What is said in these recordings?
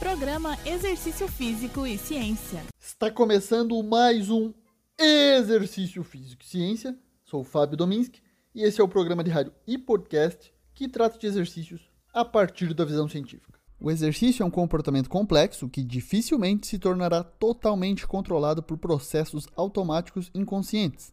Programa Exercício Físico e Ciência. Está começando mais um Exercício Físico e Ciência. Sou o Fábio Dominski e esse é o programa de rádio e podcast que trata de exercícios a partir da visão científica. O exercício é um comportamento complexo que dificilmente se tornará totalmente controlado por processos automáticos inconscientes.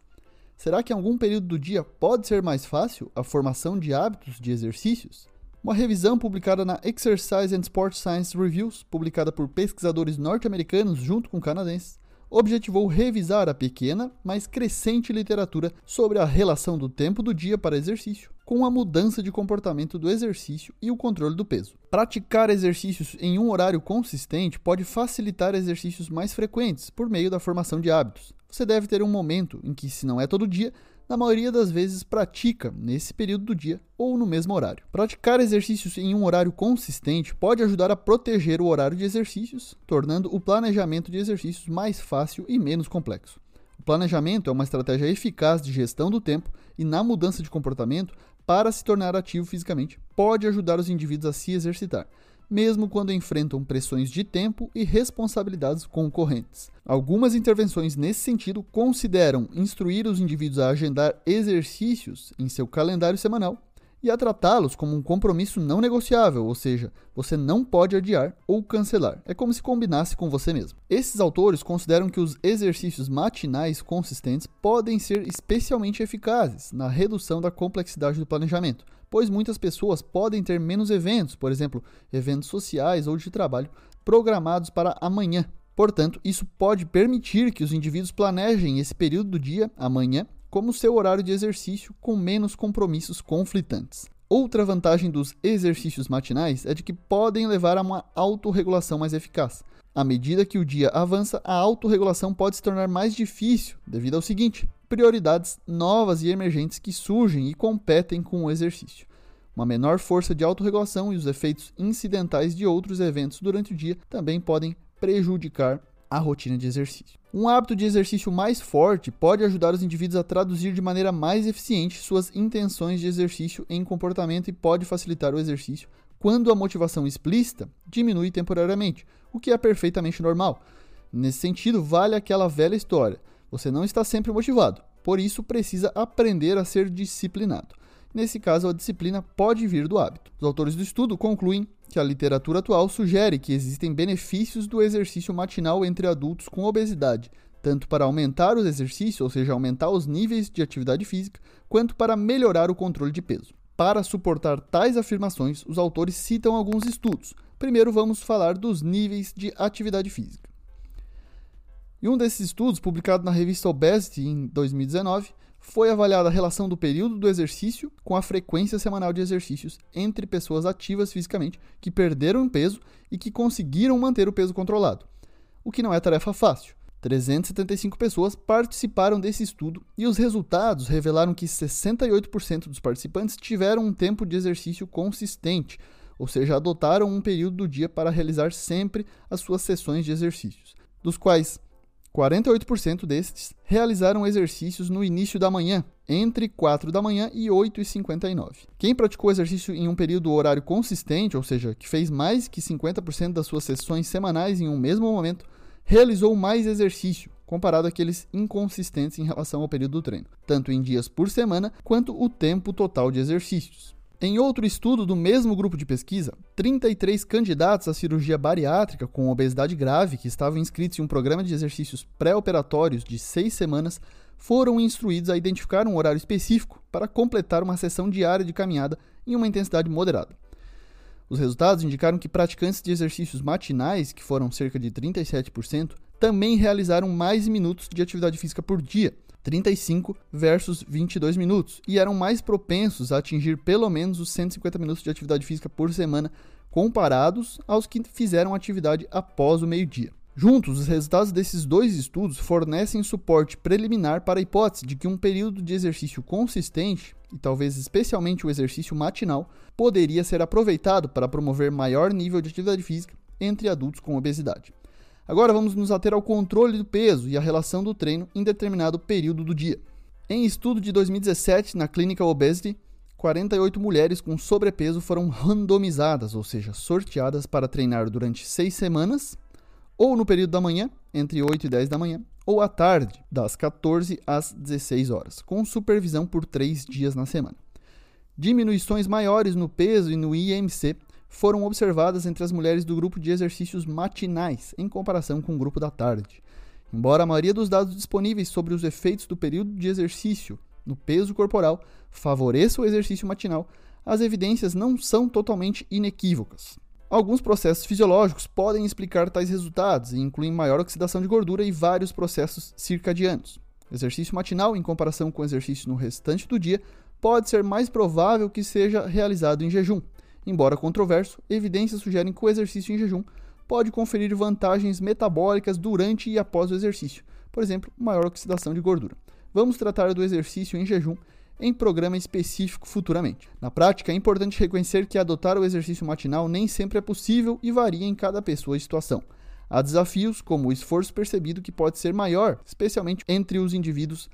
Será que em algum período do dia pode ser mais fácil a formação de hábitos de exercícios? Uma revisão publicada na Exercise and Sport Science Reviews, publicada por pesquisadores norte-americanos junto com canadenses, objetivou revisar a pequena, mas crescente literatura sobre a relação do tempo do dia para exercício com a mudança de comportamento do exercício e o controle do peso. Praticar exercícios em um horário consistente pode facilitar exercícios mais frequentes por meio da formação de hábitos. Você deve ter um momento em que, se não é todo dia, na maioria das vezes pratica nesse período do dia ou no mesmo horário. Praticar exercícios em um horário consistente pode ajudar a proteger o horário de exercícios, tornando o planejamento de exercícios mais fácil e menos complexo. O planejamento é uma estratégia eficaz de gestão do tempo e na mudança de comportamento para se tornar ativo fisicamente, pode ajudar os indivíduos a se exercitar, mesmo quando enfrentam pressões de tempo e responsabilidades concorrentes. Algumas intervenções nesse sentido consideram instruir os indivíduos a agendar exercícios em seu calendário semanal e a tratá-los como um compromisso não negociável, ou seja, você não pode adiar ou cancelar. É como se combinasse com você mesmo. Esses autores consideram que os exercícios matinais consistentes podem ser especialmente eficazes na redução da complexidade do planejamento, pois muitas pessoas podem ter menos eventos, por exemplo, eventos sociais ou de trabalho, programados para amanhã. Portanto, isso pode permitir que os indivíduos planejem esse período do dia, amanhã, como seu horário de exercício com menos compromissos conflitantes. Outra vantagem dos exercícios matinais é de que podem levar a uma autorregulação mais eficaz. À medida que o dia avança, a autorregulação pode se tornar mais difícil devido ao seguinte: prioridades novas e emergentes que surgem e competem com o exercício. Uma menor força de autorregulação e os efeitos incidentais de outros eventos durante o dia também podem prejudicar a rotina de exercício. Um hábito de exercício mais forte pode ajudar os indivíduos a traduzir de maneira mais eficiente suas intenções de exercício em comportamento e pode facilitar o exercício quando a motivação explícita diminui temporariamente, o que é perfeitamente normal. Nesse sentido, vale aquela velha história: você não está sempre motivado, por isso precisa aprender a ser disciplinado. Nesse caso, a disciplina pode vir do hábito. Os autores do estudo concluem que a literatura atual sugere que existem benefícios do exercício matinal entre adultos com obesidade, tanto para aumentar os exercícios, ou seja, aumentar os níveis de atividade física, quanto para melhorar o controle de peso. Para suportar tais afirmações, os autores citam alguns estudos. Primeiro, vamos falar dos níveis de atividade física. E um desses estudos, publicado na revista Obesity em 2019, foi avaliada a relação do período do exercício com a frequência semanal de exercícios entre pessoas ativas fisicamente que perderam peso e que conseguiram manter o peso controlado, o que não é tarefa fácil. 375 pessoas participaram desse estudo e os resultados revelaram que 68% dos participantes tiveram um tempo de exercício consistente, ou seja, adotaram um período do dia para realizar sempre as suas sessões de exercícios, dos quais 48% destes realizaram exercícios no início da manhã, entre 4 da manhã e 8 e 59. Quem praticou exercício em um período horário consistente, ou seja, que fez mais que 50% das suas sessões semanais em um mesmo momento, realizou mais exercício, comparado àqueles inconsistentes em relação ao período do treino, tanto em dias por semana quanto o tempo total de exercícios. Em outro estudo do mesmo grupo de pesquisa, 33 candidatos à cirurgia bariátrica com obesidade grave que estavam inscritos em um programa de exercícios pré-operatórios de seis semanas foram instruídos a identificar um horário específico para completar uma sessão diária de caminhada em uma intensidade moderada. Os resultados indicaram que praticantes de exercícios matinais, que foram cerca de 37%, também realizaram mais minutos de atividade física por dia 35 versus 22 minutos, e eram mais propensos a atingir pelo menos os 150 minutos de atividade física por semana, comparados aos que fizeram atividade após o meio-dia. Juntos, os resultados desses dois estudos fornecem suporte preliminar para a hipótese de que um período de exercício consistente, e talvez especialmente o exercício matinal, poderia ser aproveitado para promover maior nível de atividade física entre adultos com obesidade. Agora vamos nos ater ao controle do peso e a relação do treino em determinado período do dia. Em estudo de 2017 na clínica Obesity, 48 mulheres com sobrepeso foram randomizadas, ou seja, sorteadas para treinar durante seis semanas, ou no período da manhã, entre 8 e 10 da manhã, ou à tarde, das 14 às 16 horas, com supervisão por três dias na semana. Diminuições maiores no peso e no IMC foram observadas entre as mulheres do grupo de exercícios matinais, em comparação com o grupo da tarde. Embora a maioria dos dados disponíveis sobre os efeitos do período de exercício no peso corporal favoreça o exercício matinal, as evidências não são totalmente inequívocas. Alguns processos fisiológicos podem explicar tais resultados e incluem maior oxidação de gordura e vários processos circadianos. Exercício matinal, em comparação com exercício no restante do dia, pode ser mais provável que seja realizado em jejum. Embora controverso, evidências sugerem que o exercício em jejum pode conferir vantagens metabólicas durante e após o exercício, por exemplo, maior oxidação de gordura. Vamos tratar do exercício em jejum em programa específico futuramente. Na prática, é importante reconhecer que adotar o exercício matinal nem sempre é possível e varia em cada pessoa e situação. Há desafios, como o esforço percebido, que pode ser maior, especialmente entre os indivíduos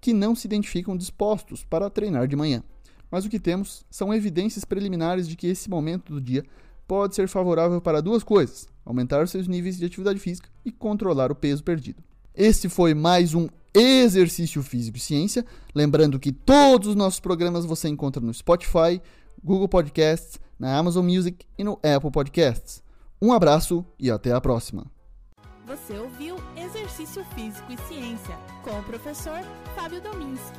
que não se identificam dispostos para treinar de manhã. Mas o que temos são evidências preliminares de que esse momento do dia pode ser favorável para duas coisas: aumentar seus níveis de atividade física e controlar o peso perdido. Este foi mais um Exercício Físico e Ciência. Lembrando que todos os nossos programas você encontra no Spotify, Google Podcasts, na Amazon Music e no Apple Podcasts. Um abraço e até a próxima. Você ouviu Exercício Físico e Ciência com o professor Fábio Dominski,